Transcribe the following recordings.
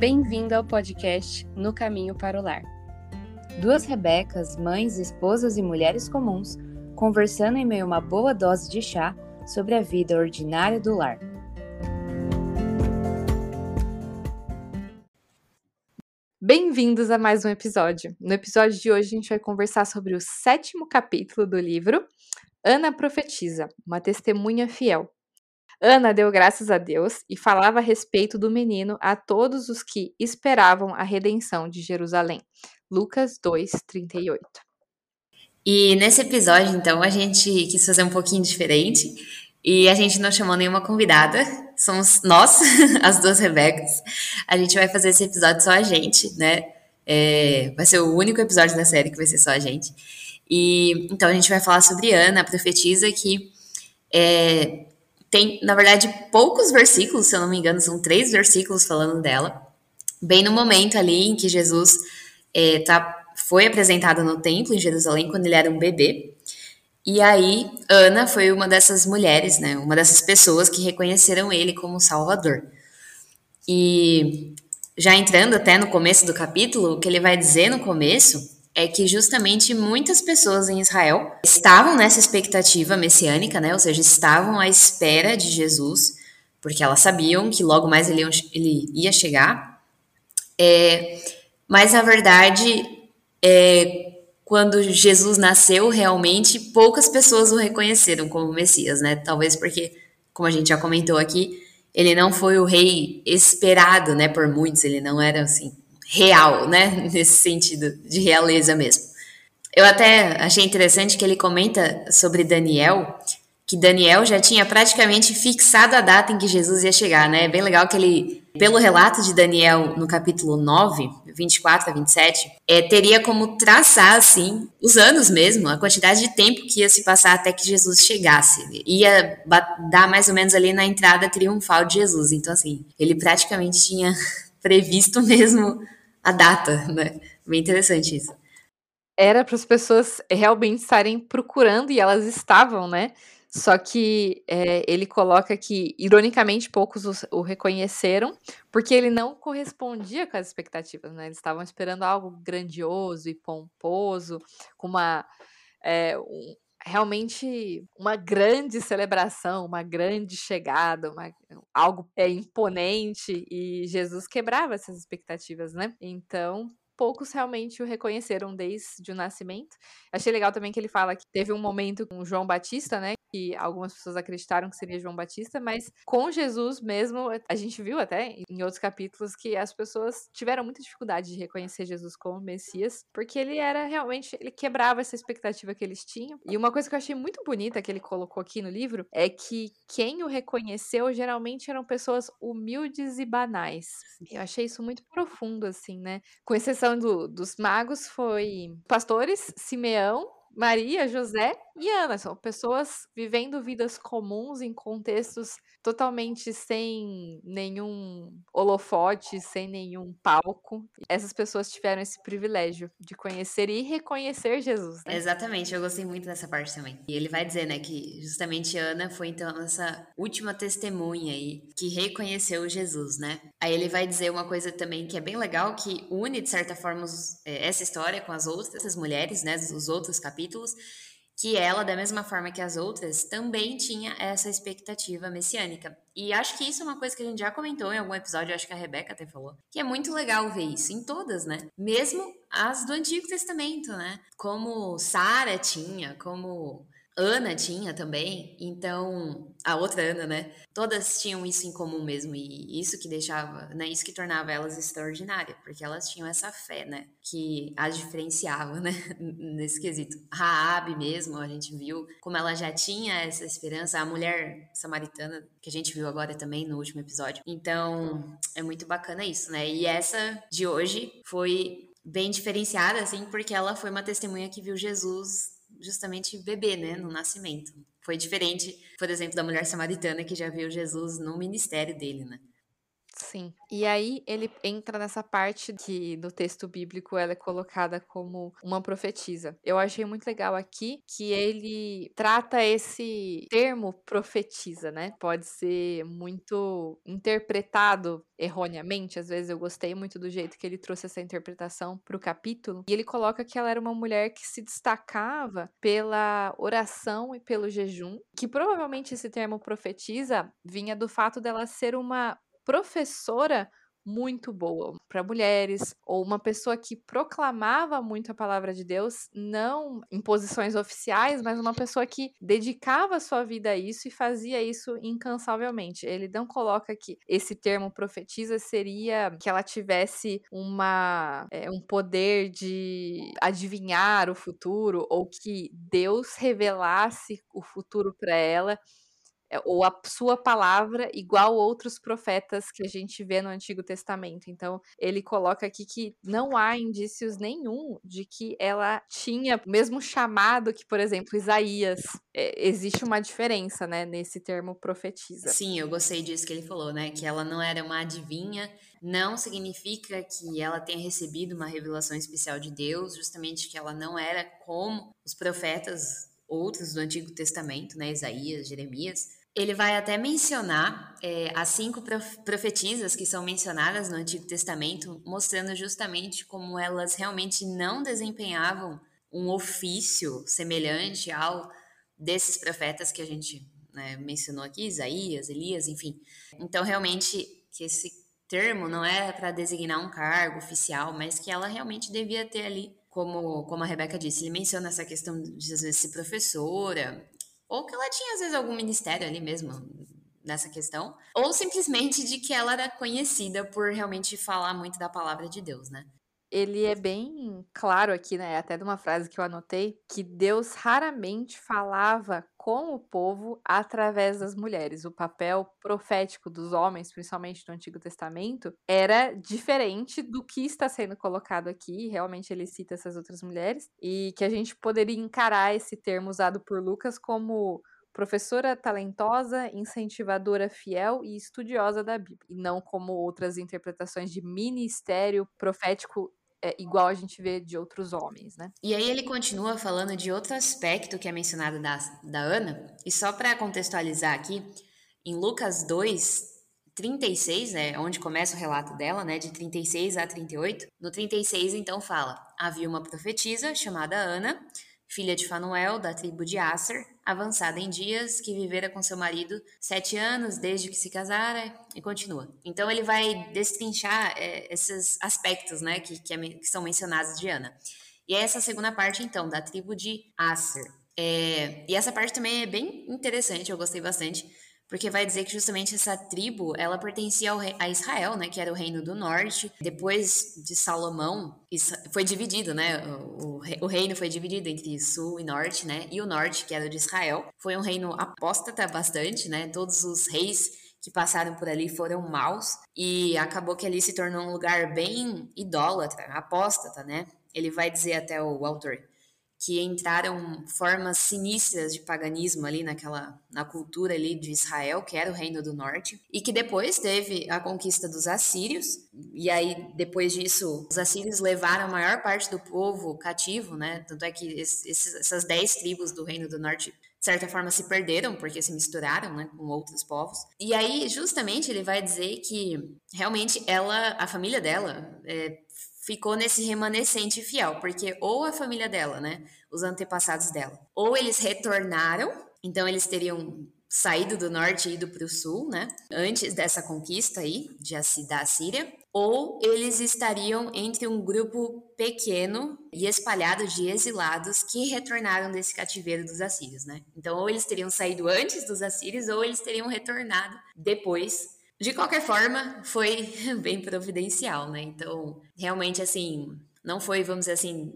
Bem-vindo ao podcast No Caminho para o Lar. Duas Rebecas, mães, esposas e mulheres comuns, conversando em meio a uma boa dose de chá sobre a vida ordinária do lar. Bem-vindos a mais um episódio. No episódio de hoje, a gente vai conversar sobre o sétimo capítulo do livro Ana Profetiza, uma testemunha fiel. Ana deu graças a Deus e falava a respeito do menino a todos os que esperavam a redenção de Jerusalém. Lucas 2:38. E nesse episódio, então, a gente quis fazer um pouquinho diferente e a gente não chamou nenhuma convidada, somos nós, as duas Rebecas. A gente vai fazer esse episódio só a gente, né? É, vai ser o único episódio da série que vai ser só a gente. E então a gente vai falar sobre Ana, a profetisa que é, tem, na verdade, poucos versículos, se eu não me engano, são três versículos falando dela, bem no momento ali em que Jesus é, tá, foi apresentado no templo em Jerusalém quando ele era um bebê. E aí, Ana foi uma dessas mulheres, né, uma dessas pessoas que reconheceram ele como Salvador. E já entrando até no começo do capítulo, o que ele vai dizer no começo é que justamente muitas pessoas em Israel estavam nessa expectativa messiânica, né? Ou seja, estavam à espera de Jesus, porque elas sabiam que logo mais ele, ele ia chegar. É, mas na verdade, é, quando Jesus nasceu, realmente poucas pessoas o reconheceram como Messias, né? Talvez porque, como a gente já comentou aqui, ele não foi o rei esperado, né, por muitos, ele não era assim real, né? Nesse sentido de realeza mesmo. Eu até achei interessante que ele comenta sobre Daniel, que Daniel já tinha praticamente fixado a data em que Jesus ia chegar, né? É bem legal que ele, pelo relato de Daniel no capítulo 9, 24 a 27, é, teria como traçar, assim, os anos mesmo, a quantidade de tempo que ia se passar até que Jesus chegasse. Ia dar mais ou menos ali na entrada triunfal de Jesus. Então, assim, ele praticamente tinha previsto mesmo a data, né? Bem interessante isso. Era para as pessoas realmente estarem procurando e elas estavam, né? Só que é, ele coloca que, ironicamente, poucos o, o, reconheceram, porque ele não correspondia com as expectativas, né? Eles estavam esperando algo grandioso e pomposo, com uma. É, realmente uma grande celebração, uma grande chegada, uma, algo é, imponente, e Jesus quebrava essas expectativas, né? Então, poucos realmente o reconheceram desde o nascimento. Achei legal também que ele fala que teve um momento com João Batista, né? Que algumas pessoas acreditaram que seria João Batista, mas com Jesus mesmo, a gente viu até em outros capítulos que as pessoas tiveram muita dificuldade de reconhecer Jesus como Messias, porque ele era realmente, ele quebrava essa expectativa que eles tinham. E uma coisa que eu achei muito bonita que ele colocou aqui no livro é que quem o reconheceu geralmente eram pessoas humildes e banais. Eu achei isso muito profundo, assim, né? Com exceção do, dos magos foi pastores, Simeão, Maria, José e Ana. São pessoas vivendo vidas comuns em contextos totalmente sem nenhum holofote, sem nenhum palco. Essas pessoas tiveram esse privilégio de conhecer e reconhecer Jesus. Né? Exatamente, eu gostei muito dessa parte também. E ele vai dizer, né, que justamente Ana foi então essa última testemunha aí que reconheceu Jesus, né? Aí ele vai dizer uma coisa também que é bem legal, que une de certa forma é, essa história com as outras mulheres, né, os outros capítulos que ela, da mesma forma que as outras, também tinha essa expectativa messiânica. E acho que isso é uma coisa que a gente já comentou em algum episódio, acho que a Rebeca até falou, que é muito legal ver isso em todas, né? Mesmo as do Antigo Testamento, né? Como Sara tinha, como Ana tinha também, então a outra Ana, né? Todas tinham isso em comum mesmo e isso que deixava, né? Isso que tornava elas extraordinárias, porque elas tinham essa fé, né? Que as diferenciava, né? Nesse quesito. Raabe mesmo, a gente viu como ela já tinha essa esperança, a mulher samaritana que a gente viu agora também no último episódio. Então é muito bacana isso, né? E essa de hoje foi bem diferenciada, assim, porque ela foi uma testemunha que viu Jesus justamente bebê, né, no nascimento. Foi diferente, por exemplo, da mulher samaritana que já viu Jesus no ministério dele, né? Sim. E aí ele entra nessa parte que no texto bíblico ela é colocada como uma profetisa. Eu achei muito legal aqui que ele trata esse termo profetisa, né? Pode ser muito interpretado erroneamente. Às vezes eu gostei muito do jeito que ele trouxe essa interpretação para o capítulo. E ele coloca que ela era uma mulher que se destacava pela oração e pelo jejum, que provavelmente esse termo profetiza vinha do fato dela ser uma professora muito boa para mulheres, ou uma pessoa que proclamava muito a palavra de Deus, não em posições oficiais, mas uma pessoa que dedicava sua vida a isso e fazia isso incansavelmente. Ele não coloca que esse termo profetiza seria que ela tivesse uma é, um poder de adivinhar o futuro ou que Deus revelasse o futuro para ela ou a sua palavra igual outros profetas que a gente vê no Antigo Testamento. Então, ele coloca aqui que não há indícios nenhum de que ela tinha o mesmo chamado que, por exemplo, Isaías. É, existe uma diferença, né, nesse termo profetiza. Sim, eu gostei disso que ele falou, né, que ela não era uma adivinha, não significa que ela tenha recebido uma revelação especial de Deus, justamente que ela não era como os profetas outros do Antigo Testamento, né, Isaías, Jeremias, ele vai até mencionar é, as cinco profetisas que são mencionadas no Antigo Testamento, mostrando justamente como elas realmente não desempenhavam um ofício semelhante ao desses profetas que a gente né, mencionou aqui, Isaías, Elias, enfim. Então, realmente, que esse termo não era para designar um cargo oficial, mas que ela realmente devia ter ali, como, como a Rebeca disse, ele menciona essa questão de às vezes ser professora, ou que ela tinha, às vezes, algum ministério ali mesmo nessa questão, ou simplesmente de que ela era conhecida por realmente falar muito da palavra de Deus, né? Ele é bem claro aqui, né? Até de uma frase que eu anotei, que Deus raramente falava com o povo através das mulheres. O papel profético dos homens, principalmente no Antigo Testamento, era diferente do que está sendo colocado aqui. Realmente ele cita essas outras mulheres e que a gente poderia encarar esse termo usado por Lucas como professora talentosa, incentivadora fiel e estudiosa da Bíblia, e não como outras interpretações de ministério profético é, igual a gente vê de outros homens, né? E aí ele continua falando de outro aspecto que é mencionado da, da Ana, e só para contextualizar aqui, em Lucas 2, 36, é onde começa o relato dela, né, de 36 a 38. No 36, então, fala: Havia uma profetisa chamada Ana, filha de Fanuel, da tribo de Asser, avançada em dias, que vivera com seu marido sete anos desde que se casara, e continua. Então ele vai destrinchar é, esses aspectos, né, que, que, é, que, são mencionados de Ana. E é essa segunda parte, então, da tribo de Asser. É, e essa parte também é bem interessante, eu gostei bastante, porque vai dizer que justamente essa tribo, ela pertencia ao, a Israel, né, que era o reino do norte. Depois de Salomão, foi dividido, né, o, o reino foi dividido entre sul e norte, né, e o norte, que era de Israel, foi um reino apóstata bastante, né, todos os reis que passaram por ali foram maus e acabou que ali se tornou um lugar bem idólatra, apóstata, né? Ele vai dizer até o autor que entraram formas sinistras de paganismo ali naquela na cultura ali de Israel, que era o reino do norte, e que depois teve a conquista dos assírios, e aí depois disso os assírios levaram a maior parte do povo cativo, né? Tanto é que esses, essas dez tribos do reino do norte de certa forma se perderam porque se misturaram né, com outros povos. E aí, justamente, ele vai dizer que realmente ela, a família dela, é, ficou nesse remanescente fiel, porque ou a família dela, né, os antepassados dela, ou eles retornaram, então eles teriam saído do norte e ido para o sul, né, antes dessa conquista aí de, da Síria, ou eles estariam entre um grupo pequeno e espalhado de exilados que retornaram desse cativeiro dos assírios, né? Então, ou eles teriam saído antes dos assírios, ou eles teriam retornado depois de qualquer forma, foi bem providencial, né? Então, realmente, assim, não foi, vamos dizer assim,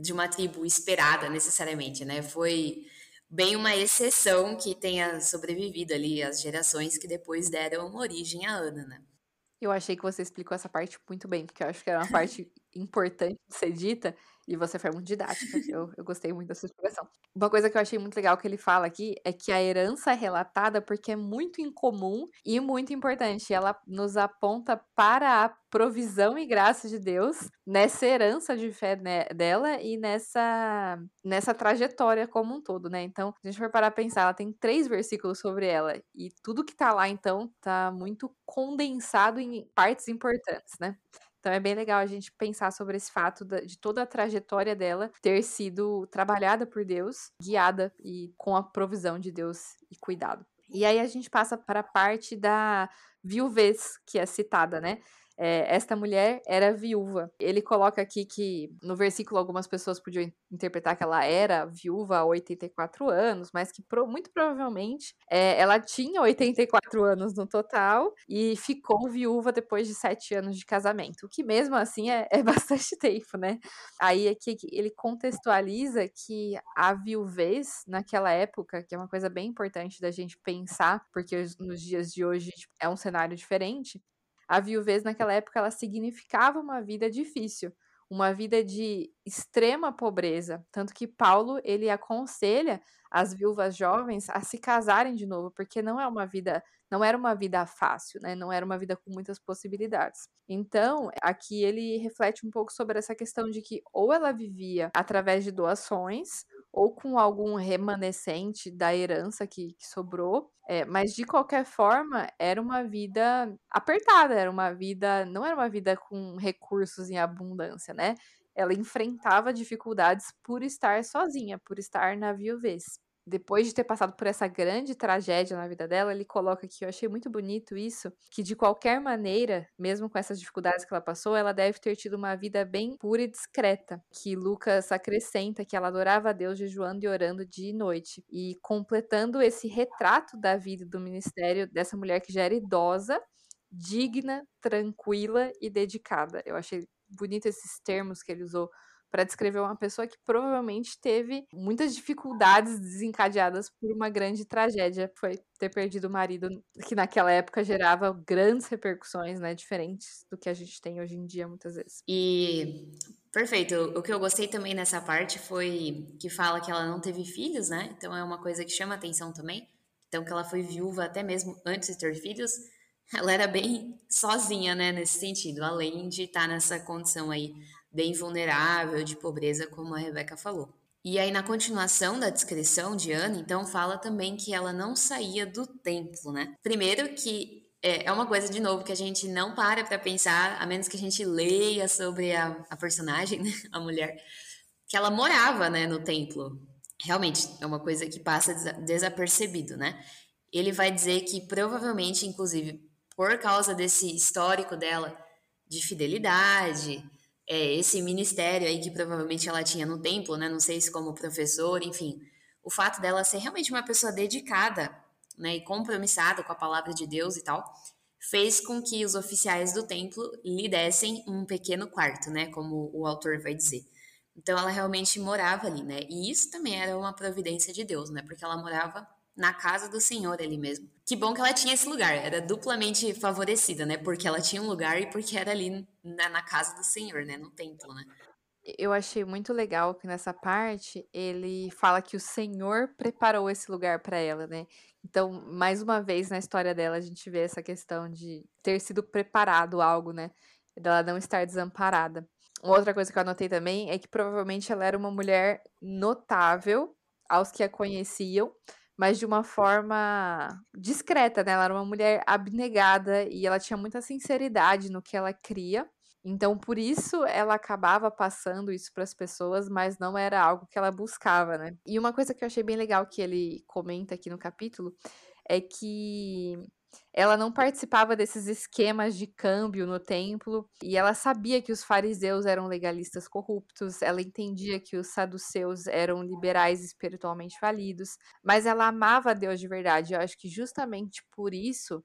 de uma tribo esperada necessariamente, né? Foi bem uma exceção que tenha sobrevivido ali as gerações que depois deram origem a Ana, né? Eu achei que você explicou essa parte muito bem, porque eu acho que era uma parte importante de ser dita, E você foi muito didática. eu, eu gostei muito dessa explicação. Uma coisa que eu achei muito legal que ele fala aqui é que a herança é relatada porque é muito incomum e muito importante. Ela nos aponta para a provisão e graça de Deus nessa herança de fé né, dela e nessa, nessa trajetória como um todo, né? Então, se a gente for parar a pensar, ela tem três versículos sobre ela e tudo que tá lá, então, tá muito condensado em partes importantes, né? Então é bem legal a gente pensar sobre esse fato de toda a trajetória dela ter sido trabalhada por Deus, guiada e com a provisão de Deus e cuidado. E aí a gente passa para a parte da viuvez que é citada, né? É, esta mulher era viúva. Ele coloca aqui que no versículo algumas pessoas podiam interpretar que ela era viúva há 84 anos, mas que pro, muito provavelmente é, ela tinha 84 anos no total e ficou viúva depois de sete anos de casamento, o que mesmo assim é, é bastante tempo, né? Aí aqui ele contextualiza que a viuvez naquela época, que é uma coisa bem importante da gente pensar, porque nos dias de hoje tipo, é um cenário diferente, a viuvez naquela época ela significava uma vida difícil, uma vida de extrema pobreza, tanto que Paulo ele aconselha as viúvas jovens a se casarem de novo, porque não é uma vida, não era uma vida fácil, né? Não era uma vida com muitas possibilidades. Então, aqui ele reflete um pouco sobre essa questão de que ou ela vivia através de doações, ou com algum remanescente da herança que, que sobrou, é, mas de qualquer forma era uma vida apertada, era uma vida, não era uma vida com recursos em abundância, né? Ela enfrentava dificuldades por estar sozinha, por estar na viuvez depois de ter passado por essa grande tragédia na vida dela, ele coloca aqui, eu achei muito bonito isso, que de qualquer maneira, mesmo com essas dificuldades que ela passou, ela deve ter tido uma vida bem pura e discreta, que Lucas acrescenta que ela adorava a Deus jejuando e orando dia e noite, e completando esse retrato da vida do ministério dessa mulher que já era idosa, digna, tranquila e dedicada. Eu achei bonito esses termos que ele usou para descrever uma pessoa que provavelmente teve muitas dificuldades desencadeadas por uma grande tragédia, foi ter perdido o marido, que naquela época gerava grandes repercussões, né, diferentes do que a gente tem hoje em dia muitas vezes. E perfeito. O que eu gostei também nessa parte foi que fala que ela não teve filhos, né? Então é uma coisa que chama atenção também. Então que ela foi viúva até mesmo antes de ter filhos. Ela era bem sozinha, né, nesse sentido, além de estar nessa condição aí bem vulnerável, de pobreza, como a Rebeca falou. E aí, na continuação da descrição de Ana, então, fala também que ela não saía do templo, né? Primeiro que é, é uma coisa, de novo, que a gente não para para pensar, a menos que a gente leia sobre a, a personagem, né? a mulher, que ela morava, né, no templo. Realmente, é uma coisa que passa desapercebido, né? Ele vai dizer que provavelmente, inclusive, por causa desse histórico dela de fidelidade, é, esse ministério aí que provavelmente ela tinha no templo, né? Não sei se como professor, enfim. O fato dela ser realmente uma pessoa dedicada, né, e compromissada com a palavra de Deus e tal, fez com que os oficiais do templo lhe dessem um pequeno quarto, né, como o autor vai dizer. Então ela realmente morava ali, né? E isso também era uma providência de Deus, né? Porque ela morava na casa do Senhor ali mesmo. Que bom que ela tinha esse lugar, era duplamente favorecida, né? Porque ela tinha um lugar e porque era ali na, na casa do Senhor, né? No templo, né? Eu achei muito legal que nessa parte ele fala que o Senhor preparou esse lugar para ela, né? Então, mais uma vez na história dela, a gente vê essa questão de ter sido preparado algo, né? Dela não estar desamparada. Outra coisa que eu anotei também é que provavelmente ela era uma mulher notável aos que a conheciam, mas de uma forma discreta, né? Ela era uma mulher abnegada e ela tinha muita sinceridade no que ela cria. Então, por isso ela acabava passando isso para as pessoas, mas não era algo que ela buscava, né? E uma coisa que eu achei bem legal que ele comenta aqui no capítulo é que ela não participava desses esquemas de câmbio no templo e ela sabia que os fariseus eram legalistas corruptos, ela entendia que os saduceus eram liberais espiritualmente falidos, mas ela amava Deus de verdade. Eu acho que justamente por isso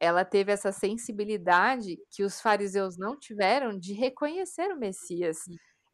ela teve essa sensibilidade que os fariseus não tiveram de reconhecer o Messias.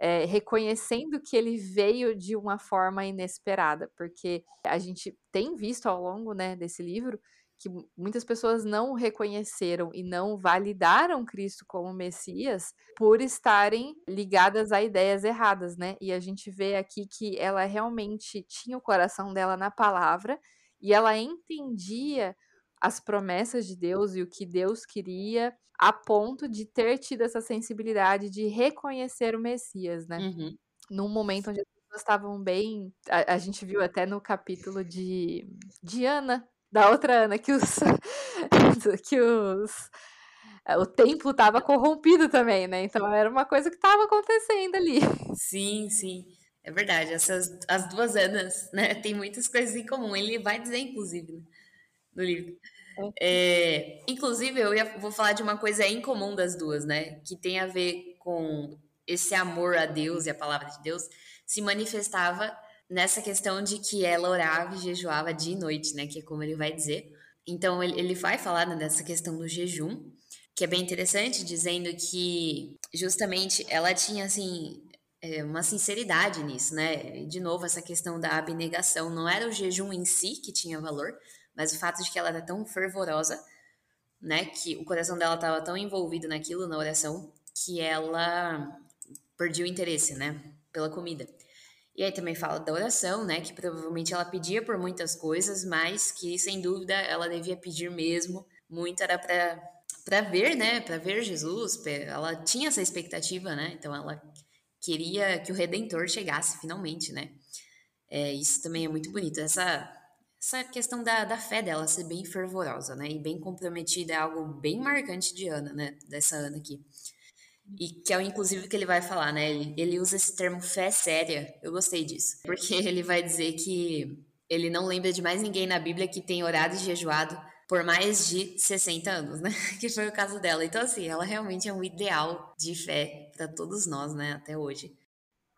É, reconhecendo que ele veio de uma forma inesperada, porque a gente tem visto ao longo né, desse livro que muitas pessoas não reconheceram e não validaram Cristo como Messias por estarem ligadas a ideias erradas, né? E a gente vê aqui que ela realmente tinha o coração dela na palavra e ela entendia as promessas de Deus e o que Deus queria, a ponto de ter tido essa sensibilidade de reconhecer o Messias, né? Uhum. Num momento onde as pessoas estavam bem. A, a, gente viu até no capítulo de, de Ana, da outra Ana, que os. que os. O templo estava corrompido também, né? Então era uma coisa que estava acontecendo ali. Sim, sim. É verdade, essas as duas Anas, né? Tem muitas coisas em comum. Ele vai dizer, inclusive, né? no livro. É, inclusive, eu ia, vou falar de uma coisa incomum das duas, né? Que tem a ver com esse amor a Deus e a palavra de Deus se manifestava nessa questão de que ela orava e jejuava dia e noite, né? Que é como ele vai dizer. Então, ele, ele vai falar né, dessa questão do jejum, que é bem interessante, dizendo que justamente ela tinha, assim, é, uma sinceridade nisso, né? De novo, essa questão da abnegação. Não era o jejum em si que tinha valor, mas o fato de que ela era tão fervorosa, né, que o coração dela estava tão envolvido naquilo, na oração, que ela perdia o interesse, né, pela comida. E aí também fala da oração, né, que provavelmente ela pedia por muitas coisas, mas que sem dúvida ela devia pedir mesmo. Muito era para para ver, né, para ver Jesus. Ela tinha essa expectativa, né? Então ela queria que o Redentor chegasse finalmente, né? É, isso também é muito bonito. Essa essa questão da, da fé dela ser bem fervorosa, né? E bem comprometida é algo bem marcante de Ana, né? Dessa Ana aqui. E que é inclusive que ele vai falar, né? Ele, ele usa esse termo fé séria. Eu gostei disso. Porque ele vai dizer que ele não lembra de mais ninguém na Bíblia que tem orado e jejuado por mais de 60 anos, né? Que foi o caso dela. Então, assim, ela realmente é um ideal de fé para todos nós, né? Até hoje.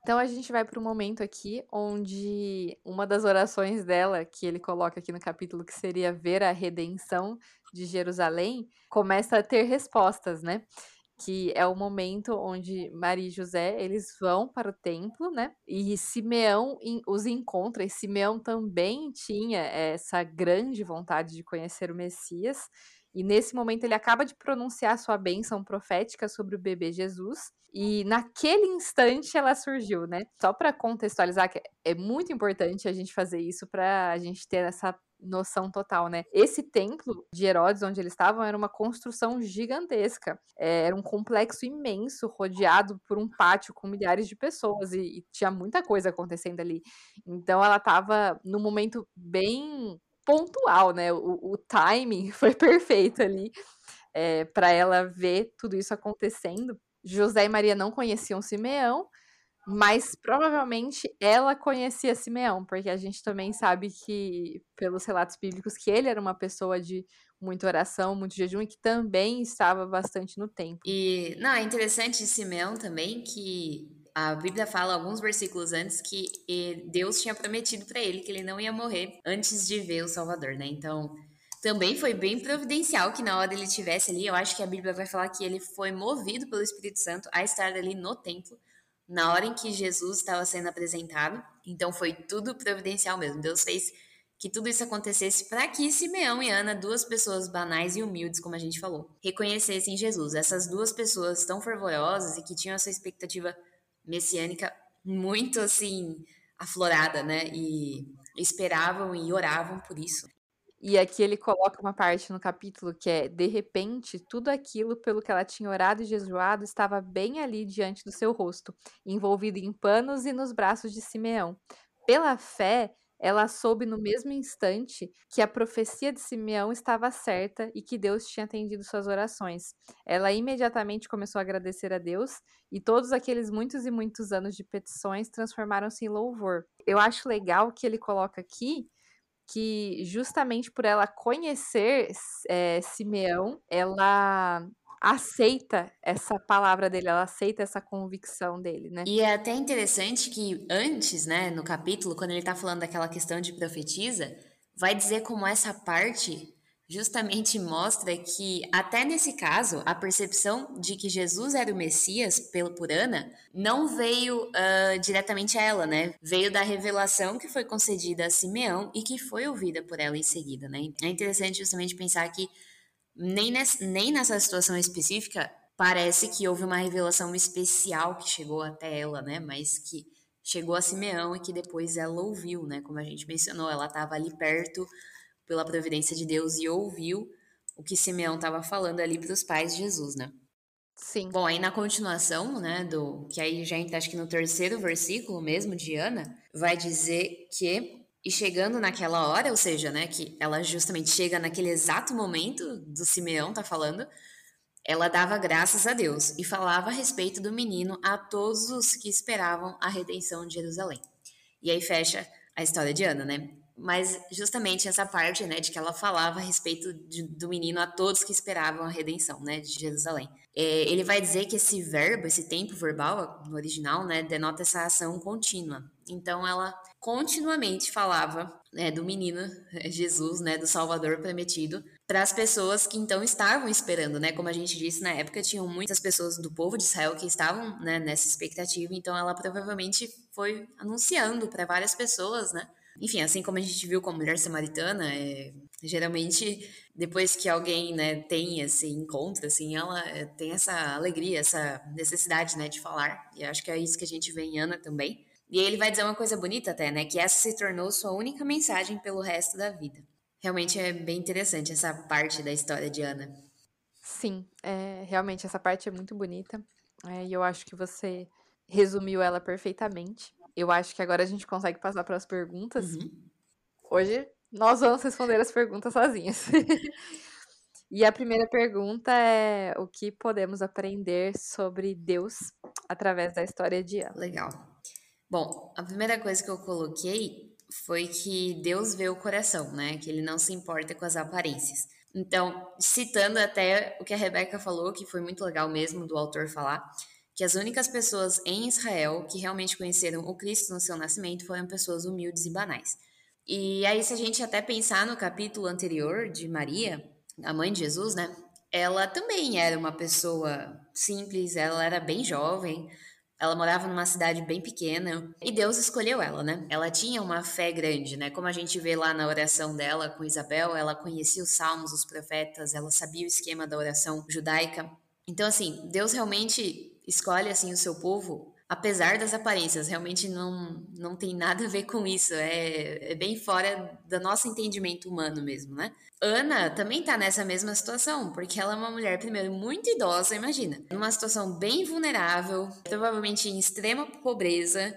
Então a gente vai para o momento aqui onde uma das orações dela, que ele coloca aqui no capítulo, que seria ver a redenção de Jerusalém, começa a ter respostas, né? Que é o momento onde Maria e José eles vão para o templo, né? E Simeão os encontra, e Simeão também tinha essa grande vontade de conhecer o Messias. E nesse momento ele acaba de pronunciar sua bênção profética sobre o bebê Jesus. E naquele instante ela surgiu, né? Só para contextualizar, que é muito importante a gente fazer isso para a gente ter essa noção total, né? Esse templo de Herodes, onde eles estavam, era uma construção gigantesca. É, era um complexo imenso, rodeado por um pátio com milhares de pessoas, e, e tinha muita coisa acontecendo ali. Então ela estava num momento bem pontual, né? O, o timing foi perfeito ali é, para ela ver tudo isso acontecendo. José e Maria não conheciam Simeão, mas provavelmente ela conhecia Simeão, porque a gente também sabe que, pelos relatos bíblicos, que ele era uma pessoa de muita oração, muito jejum e que também estava bastante no tempo. E, não, é interessante de Simeão também que a Bíblia fala alguns versículos antes que Deus tinha prometido para ele que ele não ia morrer antes de ver o Salvador, né? Então, também foi bem providencial que na hora ele estivesse ali, eu acho que a Bíblia vai falar que ele foi movido pelo Espírito Santo a estar ali no templo na hora em que Jesus estava sendo apresentado. Então foi tudo providencial mesmo. Deus fez que tudo isso acontecesse para que Simeão e Ana, duas pessoas banais e humildes, como a gente falou, reconhecessem Jesus. Essas duas pessoas tão fervorosas e que tinham essa expectativa messiânica muito assim aflorada, né? E esperavam e oravam por isso. E aqui ele coloca uma parte no capítulo que é: de repente, tudo aquilo pelo que ela tinha orado e jejuado estava bem ali diante do seu rosto, envolvido em panos e nos braços de Simeão. Pela fé, ela soube no mesmo instante que a profecia de Simeão estava certa e que Deus tinha atendido suas orações. Ela imediatamente começou a agradecer a Deus e todos aqueles muitos e muitos anos de petições transformaram-se em louvor. Eu acho legal que ele coloca aqui que justamente por ela conhecer é, Simeão, ela aceita essa palavra dele, ela aceita essa convicção dele, né? E é até interessante que antes, né, no capítulo, quando ele tá falando daquela questão de profetiza, vai dizer como essa parte justamente mostra que, até nesse caso, a percepção de que Jesus era o Messias pelo por Ana não veio uh, diretamente a ela, né? Veio da revelação que foi concedida a Simeão e que foi ouvida por ela em seguida, né? É interessante justamente pensar que nem, nem nessa situação específica parece que houve uma revelação especial que chegou até ela, né? Mas que chegou a Simeão e que depois ela ouviu, né? Como a gente mencionou, ela estava ali perto pela providência de Deus e ouviu o que Simeão estava falando ali para os pais de Jesus, né? Sim. Bom, aí na continuação, né, do que aí já entra acho que no terceiro versículo mesmo de Ana, vai dizer que e chegando naquela hora, ou seja, né, que ela justamente chega naquele exato momento do Simeão tá falando, ela dava graças a Deus e falava a respeito do menino a todos os que esperavam a redenção de Jerusalém. E aí fecha a história de Ana, né? Mas justamente essa parte, né, de que ela falava a respeito de, do menino a todos que esperavam a redenção, né, de Jerusalém. É, ele vai dizer que esse verbo, esse tempo verbal no original, né, denota essa ação contínua. Então ela continuamente falava né, do menino Jesus, né, do Salvador prometido, para as pessoas que então estavam esperando, né? Como a gente disse na época, tinham muitas pessoas do povo de Israel que estavam né, nessa expectativa. Então ela provavelmente foi anunciando para várias pessoas, né? Enfim, assim como a gente viu com a mulher samaritana, é, geralmente depois que alguém né, tem esse encontro, assim, ela é, tem essa alegria, essa necessidade né, de falar. E acho que é isso que a gente vê em Ana também. E ele vai dizer uma coisa bonita até, né? Que essa se tornou sua única mensagem pelo resto da vida. Realmente é bem interessante essa parte da história de Ana. Sim, é, realmente essa parte é muito bonita. É, e eu acho que você resumiu ela perfeitamente. Eu acho que agora a gente consegue passar para as perguntas. Uhum. Hoje nós vamos responder as perguntas sozinhas. e a primeira pergunta é: o que podemos aprender sobre Deus através da história de Ana? Legal. Bom, a primeira coisa que eu coloquei foi que Deus vê o coração, né? Que ele não se importa com as aparências. Então, citando até o que a Rebeca falou, que foi muito legal mesmo do autor falar, que as únicas pessoas em Israel que realmente conheceram o Cristo no seu nascimento foram pessoas humildes e banais. E aí, se a gente até pensar no capítulo anterior de Maria, a mãe de Jesus, né? Ela também era uma pessoa simples, ela era bem jovem, ela morava numa cidade bem pequena e Deus escolheu ela, né? Ela tinha uma fé grande, né? Como a gente vê lá na oração dela com Isabel, ela conhecia os salmos, os profetas, ela sabia o esquema da oração judaica. Então, assim, Deus realmente escolhe assim o seu povo, apesar das aparências, realmente não, não tem nada a ver com isso, é, é bem fora do nosso entendimento humano mesmo, né? Ana também tá nessa mesma situação, porque ela é uma mulher, primeiro, muito idosa, imagina, numa situação bem vulnerável, provavelmente em extrema pobreza,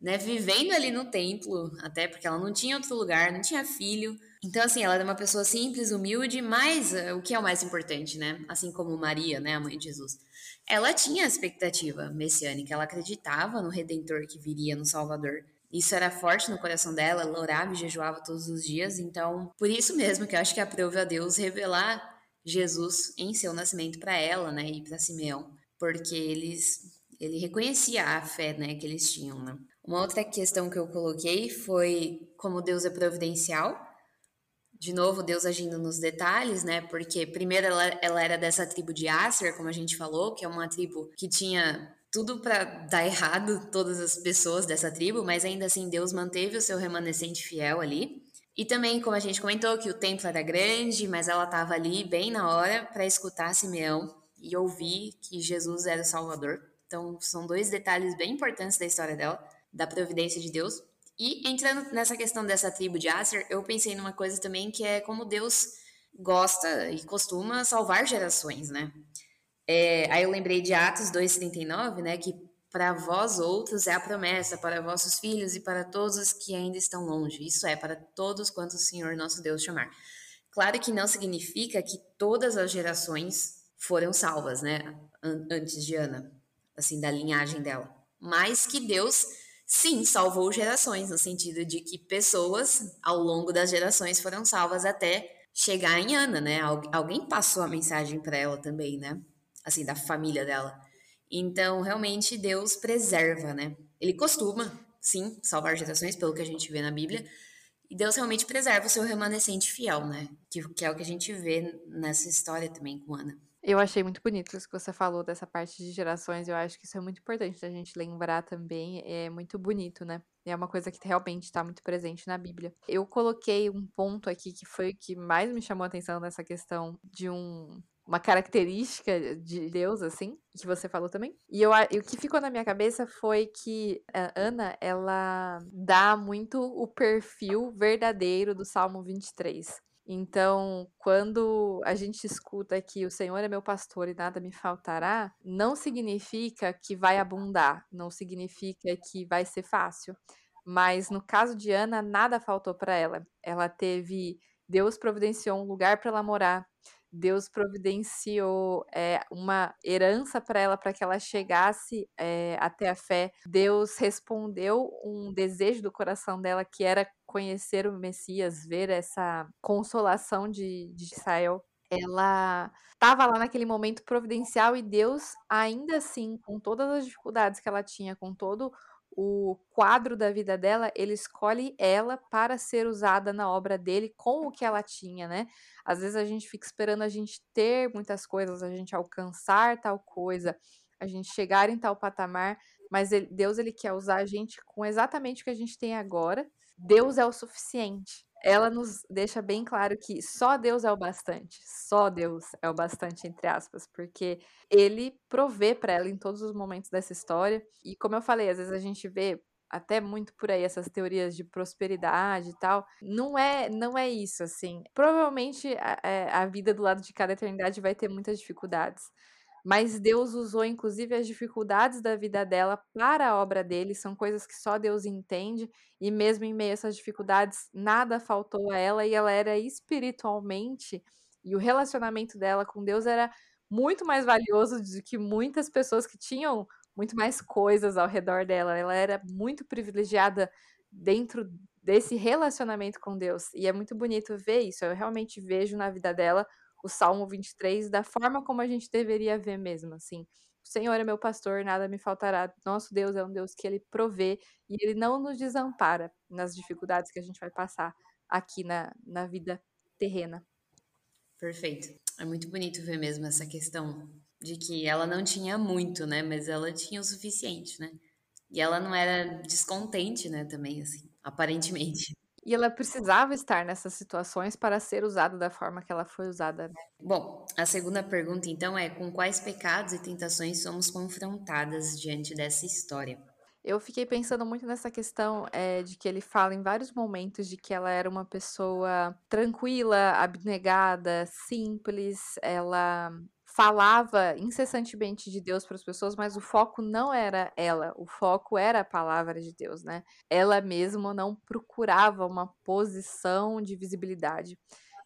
né, vivendo ali no templo, até porque ela não tinha outro lugar, não tinha filho. Então, assim, ela era uma pessoa simples, humilde, mas uh, o que é o mais importante, né? Assim como Maria, né, a mãe de Jesus. Ela tinha a expectativa messiânica, ela acreditava no Redentor que viria no Salvador. Isso era forte no coração dela, ela orava e jejuava todos os dias, então, por isso mesmo que eu acho que aprove a Deus revelar Jesus em seu nascimento para ela, né, e para Simeão, porque eles ele reconhecia a fé, né, que eles tinham, né? Uma outra questão que eu coloquei foi como Deus é providencial. De novo, Deus agindo nos detalhes, né? Porque primeiro ela, ela era dessa tribo de Aser, como a gente falou, que é uma tribo que tinha tudo para dar errado todas as pessoas dessa tribo, mas ainda assim Deus manteve o seu remanescente fiel ali. E também, como a gente comentou, que o templo era grande, mas ela estava ali bem na hora para escutar Simeão e ouvir que Jesus era o Salvador. Então, são dois detalhes bem importantes da história dela da providência de Deus. E entrando nessa questão dessa tribo de Aser, eu pensei numa coisa também que é como Deus gosta e costuma salvar gerações, né? É, aí eu lembrei de Atos 2,39, né? Que para vós outros é a promessa, para vossos filhos e para todos os que ainda estão longe. Isso é, para todos quantos o Senhor nosso Deus chamar. Claro que não significa que todas as gerações foram salvas, né? Antes de Ana, assim, da linhagem dela. Mas que Deus sim, salvou gerações, no sentido de que pessoas ao longo das gerações foram salvas até chegar em Ana, né? alguém passou a mensagem para ela também, né? Assim, da família dela. Então, realmente, Deus preserva, né? Ele costuma, sim, salvar gerações, pelo que a gente vê na Bíblia. E Deus realmente preserva o seu remanescente fiel, né? Que, que é o que a gente vê nessa história também com Ana. Eu achei muito bonito isso que você falou dessa parte de gerações. Eu acho que isso é muito importante da gente lembrar também. É muito bonito, né? É uma coisa que realmente está muito presente na Bíblia. Eu coloquei um ponto aqui que foi o que mais me chamou a atenção nessa questão de um uma característica de Deus, assim, que você falou também. E, eu, e o que ficou na minha cabeça foi que a Ana, ela dá muito o perfil verdadeiro do Salmo 23. Então, quando a gente escuta que o Senhor é meu pastor e nada me faltará, não significa que vai abundar, não significa que vai ser fácil. Mas no caso de Ana, nada faltou para ela. Ela teve Deus providenciou um lugar para ela morar. Deus providenciou é, uma herança para ela para que ela chegasse é, até a fé. Deus respondeu um desejo do coração dela que era conhecer o Messias, ver essa consolação de, de Israel. Ela estava lá naquele momento providencial e Deus, ainda assim, com todas as dificuldades que ela tinha, com todo o quadro da vida dela, ele escolhe ela para ser usada na obra dele com o que ela tinha, né? Às vezes a gente fica esperando a gente ter muitas coisas, a gente alcançar tal coisa, a gente chegar em tal patamar, mas ele, Deus ele quer usar a gente com exatamente o que a gente tem agora. Deus é o suficiente ela nos deixa bem claro que só Deus é o bastante, só Deus é o bastante, entre aspas, porque ele provê para ela em todos os momentos dessa história. E como eu falei, às vezes a gente vê até muito por aí essas teorias de prosperidade e tal. Não é, não é isso assim. Provavelmente a, é, a vida do lado de cada eternidade vai ter muitas dificuldades mas Deus usou inclusive as dificuldades da vida dela para a obra dele, são coisas que só Deus entende, e mesmo em meio a essas dificuldades, nada faltou a ela e ela era espiritualmente e o relacionamento dela com Deus era muito mais valioso do que muitas pessoas que tinham muito mais coisas ao redor dela. Ela era muito privilegiada dentro desse relacionamento com Deus. E é muito bonito ver isso. Eu realmente vejo na vida dela o Salmo 23 da forma como a gente deveria ver mesmo, assim. O Senhor é meu pastor, nada me faltará. Nosso Deus é um Deus que ele provê e ele não nos desampara nas dificuldades que a gente vai passar aqui na, na vida terrena. Perfeito. É muito bonito ver mesmo essa questão de que ela não tinha muito, né? Mas ela tinha o suficiente, né? E ela não era descontente, né? Também, assim, aparentemente. E ela precisava estar nessas situações para ser usada da forma que ela foi usada. Né? Bom, a segunda pergunta então é: com quais pecados e tentações somos confrontadas diante dessa história? Eu fiquei pensando muito nessa questão é, de que ele fala em vários momentos de que ela era uma pessoa tranquila, abnegada, simples, ela falava incessantemente de Deus para as pessoas, mas o foco não era ela, o foco era a palavra de Deus, né? Ela mesma não procurava uma posição de visibilidade.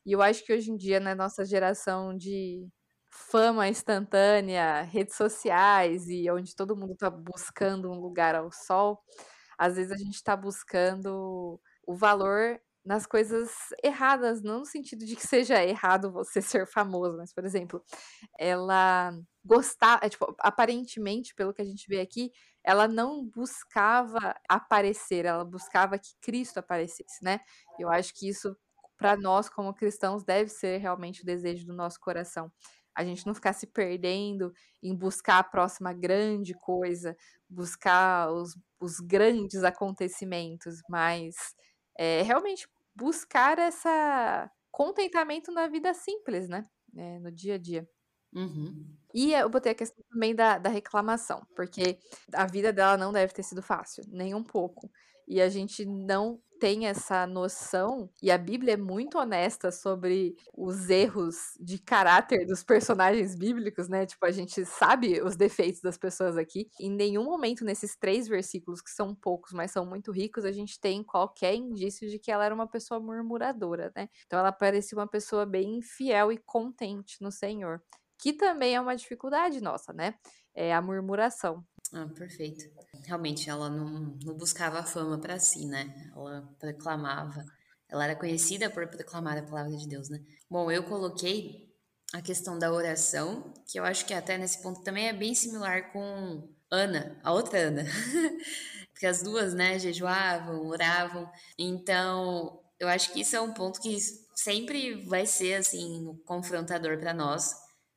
E eu acho que hoje em dia, na nossa geração de fama instantânea, redes sociais e onde todo mundo está buscando um lugar ao sol, às vezes a gente está buscando o valor nas coisas erradas, não no sentido de que seja errado você ser famoso, mas, por exemplo, ela gostava, é, tipo, aparentemente, pelo que a gente vê aqui, ela não buscava aparecer, ela buscava que Cristo aparecesse, né? Eu acho que isso, para nós, como cristãos, deve ser realmente o desejo do nosso coração. A gente não ficar se perdendo em buscar a próxima grande coisa, buscar os, os grandes acontecimentos, mas é, realmente buscar essa contentamento na vida simples, né? É, no dia a dia. Uhum. E eu botei a questão também da, da reclamação, porque a vida dela não deve ter sido fácil, nem um pouco. E a gente não tem essa noção, e a Bíblia é muito honesta sobre os erros de caráter dos personagens bíblicos, né? Tipo, a gente sabe os defeitos das pessoas aqui. Em nenhum momento nesses três versículos, que são poucos, mas são muito ricos, a gente tem qualquer indício de que ela era uma pessoa murmuradora, né? Então ela parecia uma pessoa bem fiel e contente no Senhor que também é uma dificuldade nossa, né? É a murmuração. Ah, perfeito. Realmente, ela não, não buscava fama para si, né? Ela proclamava, ela era conhecida por proclamar a palavra de Deus, né? Bom, eu coloquei a questão da oração, que eu acho que até nesse ponto também é bem similar com Ana, a outra Ana. Porque as duas, né, jejuavam, oravam. Então, Eu acho que isso é um ponto que sempre vai ser assim confrontador para nós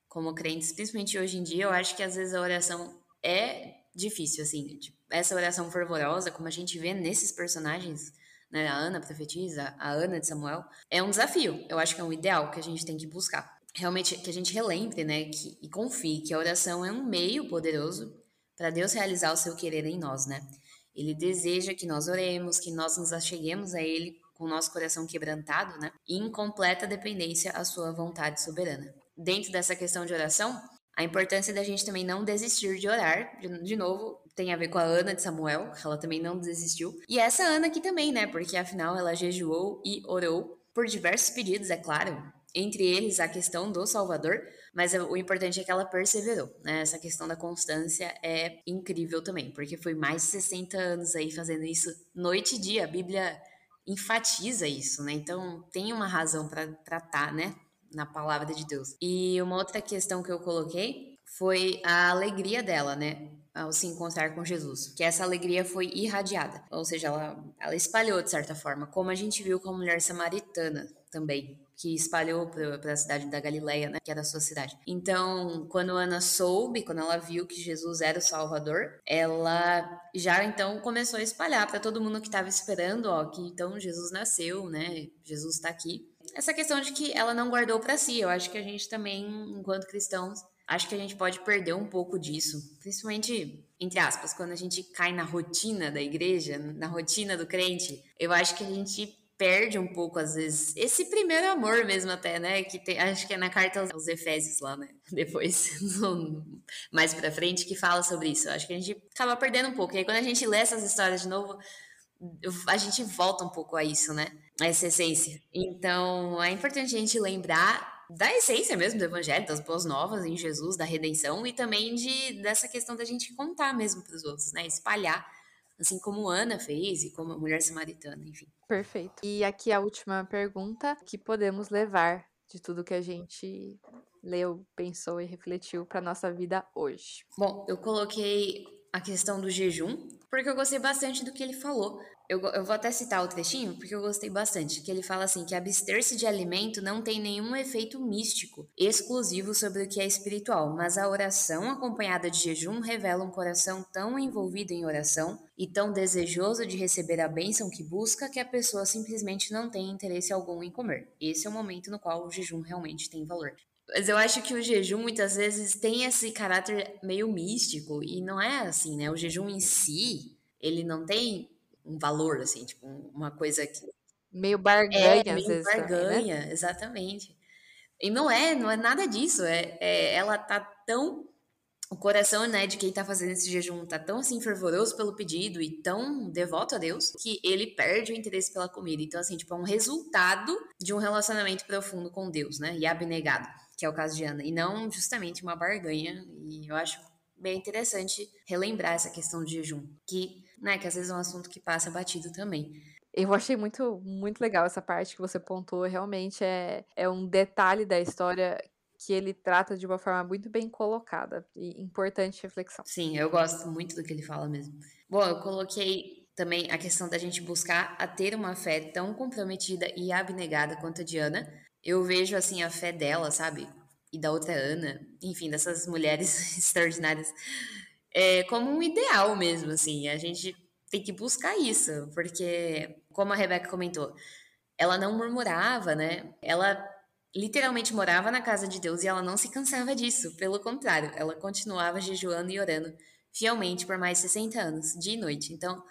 como crentes, principalmente hoje em dia. Eu acho que às vezes a oração é difícil, assim, essa oração fervorosa, como a gente vê nesses personagens, né, a Ana profetiza, a Ana de Samuel, é um desafio. Eu acho que é um ideal que a gente tem que buscar. Realmente que a gente relembre, né, que, e confie que a oração é um meio poderoso para Deus realizar o seu querer em nós, né? Ele deseja que nós oremos, que nós nos acheguemos a Ele com o nosso coração quebrantado, né? E em completa dependência à sua vontade soberana. Dentro dessa questão de oração, a importância da gente também não desistir de orar, de, novo, tem a ver com a Ana de Samuel, ela também não desistiu. E essa Ana aqui também, né? Porque afinal ela jejuou e orou por diversos pedidos, é claro. Entre eles a questão do Salvador, mas o importante é que ela perseverou, né? Essa questão da constância é incrível também, porque foi mais de 60 anos aí fazendo isso noite e dia. A Bíblia enfatiza isso, né? Então tem uma razão para tratar, né? Na palavra de Deus. E uma outra questão que eu coloquei foi a alegria dela, né? Ao se encontrar com Jesus. Que essa alegria foi irradiada. Ou seja, ela, ela espalhou de certa forma. Como a gente viu com a mulher samaritana também. Que espalhou para a cidade da Galileia, né? Que era a sua cidade. Então, quando Ana soube, quando ela viu que Jesus era o Salvador, ela já então começou a espalhar para todo mundo que estava esperando, ó, que então Jesus nasceu, né? Jesus está aqui essa questão de que ela não guardou para si. Eu acho que a gente também, enquanto cristãos, acho que a gente pode perder um pouco disso, principalmente entre aspas, quando a gente cai na rotina da igreja, na rotina do crente. Eu acho que a gente perde um pouco às vezes esse primeiro amor mesmo até, né, que tem, acho que é na carta aos Efésios lá, né? Depois, mais para frente que fala sobre isso. Eu acho que a gente acaba perdendo um pouco. E aí quando a gente lê essas histórias de novo, a gente volta um pouco a isso, né? Essa essência. Então, é importante a gente lembrar da essência mesmo do evangelho, das boas novas em Jesus, da redenção e também de dessa questão da gente contar mesmo para os outros, né? Espalhar, assim como Ana fez e como a mulher samaritana, enfim. Perfeito. E aqui a última pergunta que podemos levar de tudo que a gente leu, pensou e refletiu para nossa vida hoje. Bom, eu coloquei a questão do jejum, porque eu gostei bastante do que ele falou. Eu, eu vou até citar o trechinho, porque eu gostei bastante, que ele fala assim, que abster-se de alimento não tem nenhum efeito místico, exclusivo sobre o que é espiritual, mas a oração acompanhada de jejum revela um coração tão envolvido em oração e tão desejoso de receber a bênção que busca que a pessoa simplesmente não tem interesse algum em comer. Esse é o momento no qual o jejum realmente tem valor. Mas eu acho que o jejum muitas vezes tem esse caráter meio místico e não é assim, né? O jejum em si, ele não tem um valor, assim, tipo, uma coisa que. Meio barganha, é, meio às vezes. Barganha, também, né? exatamente. E não é, não é nada disso. É, é, ela tá tão o coração, né, de quem tá fazendo esse jejum tá tão assim fervoroso pelo pedido e tão devoto a Deus que ele perde o interesse pela comida. Então, assim, tipo, é um resultado de um relacionamento profundo com Deus, né, e abnegado, que é o caso de Ana, e não justamente uma barganha. E eu acho bem interessante relembrar essa questão de jejum, que, né, que às vezes é um assunto que passa batido também. Eu achei muito, muito legal essa parte que você pontuou. Realmente é, é um detalhe da história que ele trata de uma forma muito bem colocada e importante reflexão. Sim, eu gosto muito do que ele fala mesmo. Bom, eu coloquei também a questão da gente buscar a ter uma fé tão comprometida e abnegada quanto a de Ana. Eu vejo assim a fé dela, sabe? E da outra Ana, enfim, dessas mulheres extraordinárias, é, como um ideal mesmo, assim. A gente tem que buscar isso, porque, como a Rebeca comentou, ela não murmurava, né? Ela literalmente morava na casa de Deus e ela não se cansava disso. Pelo contrário, ela continuava jejuando e orando fielmente por mais 60 anos, dia e noite. Então,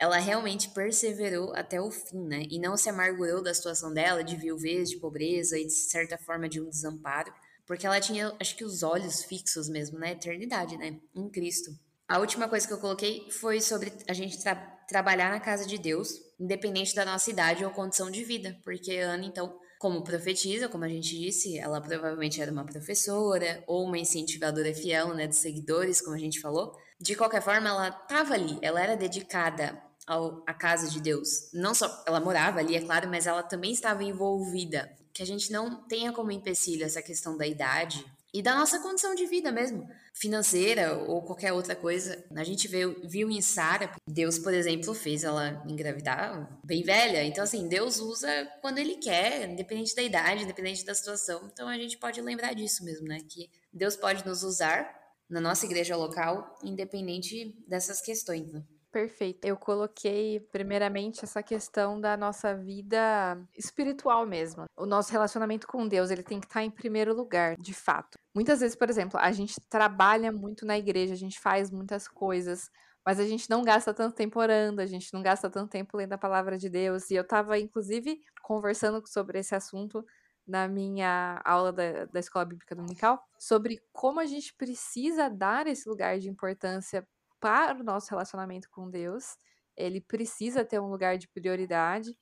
ela realmente perseverou até o fim, né? E não se amargurou da situação dela, de viuvez, de pobreza e de certa forma de um desamparo, porque ela tinha, acho que os olhos fixos mesmo na eternidade, né? Em Cristo. A última coisa que eu coloquei foi sobre a gente tra trabalhar na casa de Deus, independente da nossa idade ou condição de vida, porque Ana, então, como profetisa, como a gente disse, ela provavelmente era uma professora ou uma incentivadora fiel, né, de seguidores, como a gente falou. De qualquer forma, ela estava ali, ela era dedicada ao, à casa de Deus. Não só ela morava ali, é claro, mas ela também estava envolvida. Que a gente não tenha como empecilho essa questão da idade e da nossa condição de vida mesmo, financeira ou qualquer outra coisa. A gente viu, viu em Sara, Deus, por exemplo, fez ela engravidar bem velha. Então, assim, Deus usa quando Ele quer, independente da idade, independente da situação. Então, a gente pode lembrar disso mesmo, né? Que Deus pode nos usar na nossa igreja local, independente dessas questões. Né? Perfeito. Eu coloquei, primeiramente, essa questão da nossa vida espiritual mesmo. O nosso relacionamento com Deus, ele tem que estar em primeiro lugar, de fato. Muitas vezes, por exemplo, a gente trabalha muito na igreja, a gente faz muitas coisas, mas a gente não gasta tanto tempo orando, a gente não gasta tanto tempo lendo a palavra de Deus. E eu estava, inclusive, conversando sobre esse assunto na minha aula da, da Escola Bíblica Dominical, sobre como a gente precisa dar esse lugar de importância para o nosso relacionamento com Deus. Ele precisa ter um lugar de prioridade,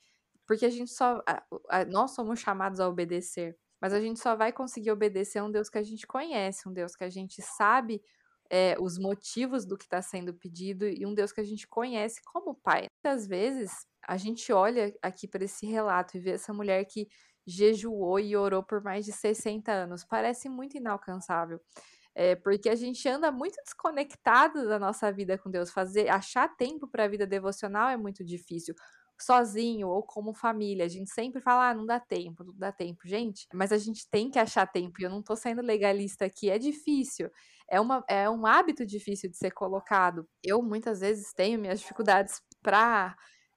porque a gente só. A, a, nós somos chamados a obedecer, mas a gente só vai conseguir obedecer a um Deus que a gente conhece, um Deus que a gente sabe é, os motivos do que está sendo pedido e um Deus que a gente conhece como Pai. Muitas vezes a gente olha aqui para esse relato e vê essa mulher que jejuou e orou por mais de 60 anos. Parece muito inalcançável. É, porque a gente anda muito desconectado da nossa vida com Deus. Fazer, achar tempo para a vida devocional é muito difícil. Sozinho ou como família, a gente sempre fala, ah, não dá tempo, não dá tempo, gente. Mas a gente tem que achar tempo, e eu não tô sendo legalista aqui, é difícil. É, uma, é um hábito difícil de ser colocado. Eu muitas vezes tenho minhas dificuldades para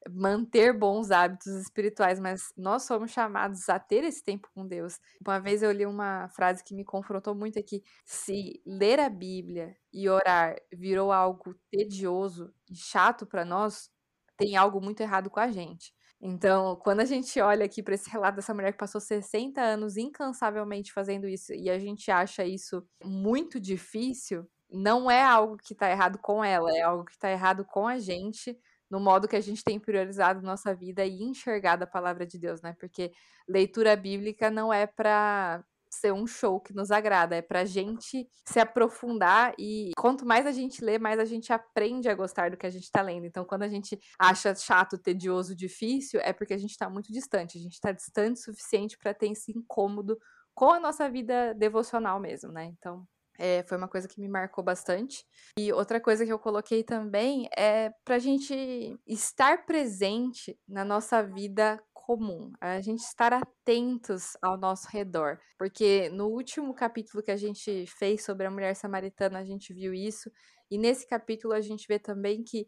manter bons hábitos espirituais, mas nós somos chamados a ter esse tempo com Deus. Uma vez eu li uma frase que me confrontou muito aqui: se ler a Bíblia e orar virou algo tedioso e chato para nós, tem algo muito errado com a gente. Então, quando a gente olha aqui para esse relato dessa mulher que passou 60 anos incansavelmente fazendo isso e a gente acha isso muito difícil, não é algo que está errado com ela, é algo que está errado com a gente no modo que a gente tem priorizado nossa vida e enxergado a palavra de Deus, né? Porque leitura bíblica não é para ser um show que nos agrada, é pra gente se aprofundar e quanto mais a gente lê, mais a gente aprende a gostar do que a gente tá lendo. Então, quando a gente acha chato, tedioso, difícil, é porque a gente tá muito distante, a gente tá distante o suficiente para ter esse incômodo com a nossa vida devocional mesmo, né? Então, é, foi uma coisa que me marcou bastante. E outra coisa que eu coloquei também é para a gente estar presente na nossa vida comum, a gente estar atentos ao nosso redor. Porque no último capítulo que a gente fez sobre a mulher samaritana, a gente viu isso. E nesse capítulo a gente vê também que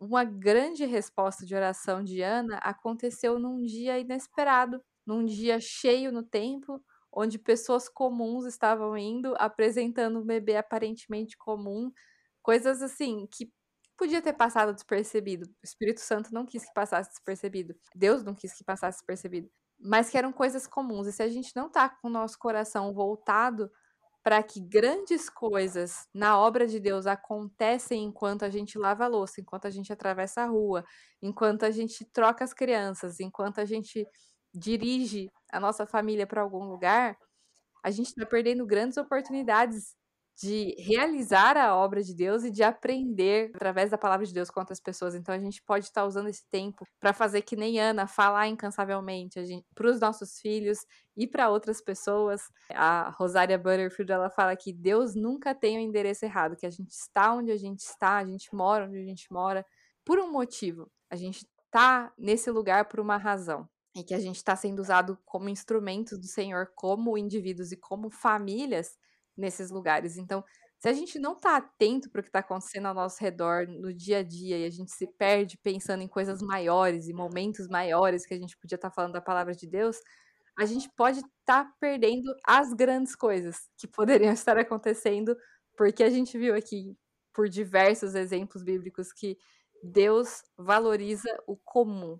uma grande resposta de oração de Ana aconteceu num dia inesperado, num dia cheio no templo onde pessoas comuns estavam indo, apresentando um bebê aparentemente comum, coisas assim que podia ter passado despercebido. O Espírito Santo não quis que passasse despercebido. Deus não quis que passasse despercebido. Mas que eram coisas comuns. E se a gente não tá com o nosso coração voltado para que grandes coisas na obra de Deus acontecem enquanto a gente lava a louça, enquanto a gente atravessa a rua, enquanto a gente troca as crianças, enquanto a gente dirige a nossa família para algum lugar, a gente está perdendo grandes oportunidades de realizar a obra de Deus e de aprender através da palavra de Deus com outras pessoas. Então a gente pode estar tá usando esse tempo para fazer que nem Ana, falar incansavelmente para os nossos filhos e para outras pessoas. A Rosária Butterfield ela fala que Deus nunca tem o um endereço errado, que a gente está onde a gente está, a gente mora onde a gente mora por um motivo. A gente está nesse lugar por uma razão e que a gente está sendo usado como instrumentos do Senhor, como indivíduos e como famílias nesses lugares. Então, se a gente não está atento para o que está acontecendo ao nosso redor no dia a dia e a gente se perde pensando em coisas maiores e momentos maiores que a gente podia estar tá falando da palavra de Deus, a gente pode estar tá perdendo as grandes coisas que poderiam estar acontecendo, porque a gente viu aqui por diversos exemplos bíblicos que Deus valoriza o comum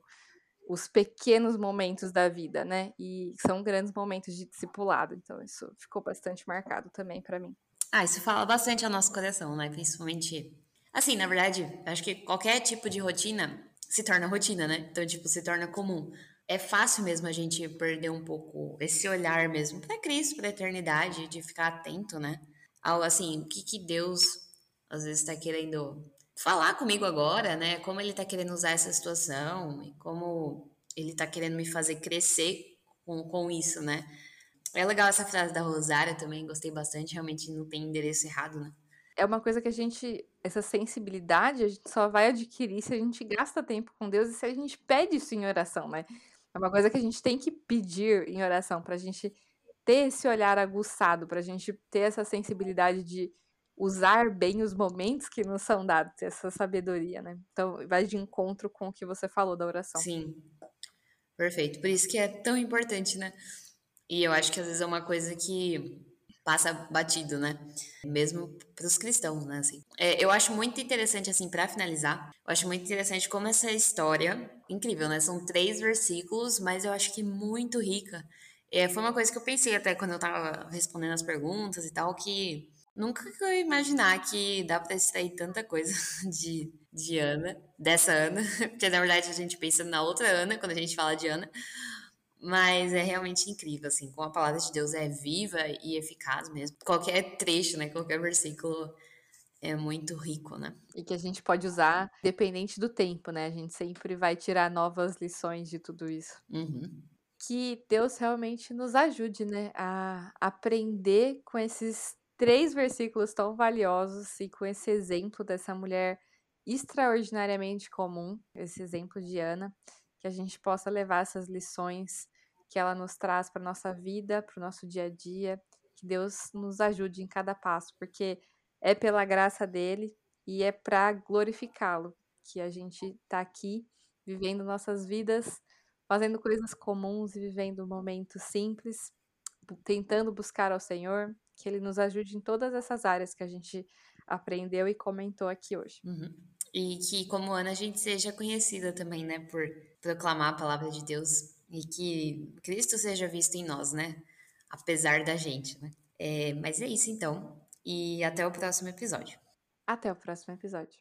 os pequenos momentos da vida, né? E são grandes momentos de discipulado. Então, isso ficou bastante marcado também para mim. Ah, isso fala bastante ao nosso coração, né? Principalmente. Assim, na verdade, acho que qualquer tipo de rotina se torna rotina, né? Então, tipo, se torna comum. É fácil mesmo a gente perder um pouco esse olhar mesmo para Cristo, para a eternidade, de ficar atento, né? Ao assim, o que, que Deus às vezes está querendo falar comigo agora, né? Como ele tá querendo usar essa situação e como ele tá querendo me fazer crescer com, com isso, né? É legal essa frase da Rosária também, gostei bastante. Realmente não tem endereço errado, né? É uma coisa que a gente, essa sensibilidade, a gente só vai adquirir se a gente gasta tempo com Deus e se a gente pede isso em oração, né? É uma coisa que a gente tem que pedir em oração para a gente ter esse olhar aguçado, para a gente ter essa sensibilidade de usar bem os momentos que nos são dados, essa sabedoria, né? Então, vai de encontro com o que você falou da oração. Sim. Perfeito. Por isso que é tão importante, né? E eu acho que às vezes é uma coisa que passa batido, né? Mesmo para os cristãos, né? Assim. É, eu acho muito interessante, assim, para finalizar, eu acho muito interessante como essa história, incrível, né? São três versículos, mas eu acho que muito rica. É, foi uma coisa que eu pensei até quando eu tava respondendo as perguntas e tal, que nunca que eu ia imaginar que dá para extrair tanta coisa de, de Ana, dessa Ana, porque na verdade a gente pensa na outra Ana quando a gente fala de Ana, mas é realmente incrível, assim, como a palavra de Deus é viva e eficaz mesmo. Qualquer trecho, né, qualquer versículo é muito rico, né? E que a gente pode usar dependente do tempo, né? A gente sempre vai tirar novas lições de tudo isso. Uhum. Que Deus realmente nos ajude, né, a aprender com esses três versículos tão valiosos e com esse exemplo dessa mulher extraordinariamente comum, esse exemplo de Ana, que a gente possa levar essas lições que ela nos traz para nossa vida, para o nosso dia a dia, que Deus nos ajude em cada passo, porque é pela graça dele e é para glorificá-lo que a gente está aqui vivendo nossas vidas, fazendo coisas comuns e vivendo momentos simples, tentando buscar ao Senhor, que ele nos ajude em todas essas áreas que a gente aprendeu e comentou aqui hoje. Uhum. E que, como Ana, a gente seja conhecida também, né, por proclamar a palavra de Deus e que Cristo seja visto em nós, né, apesar da gente, né. É, mas é isso então, e até o próximo episódio. Até o próximo episódio.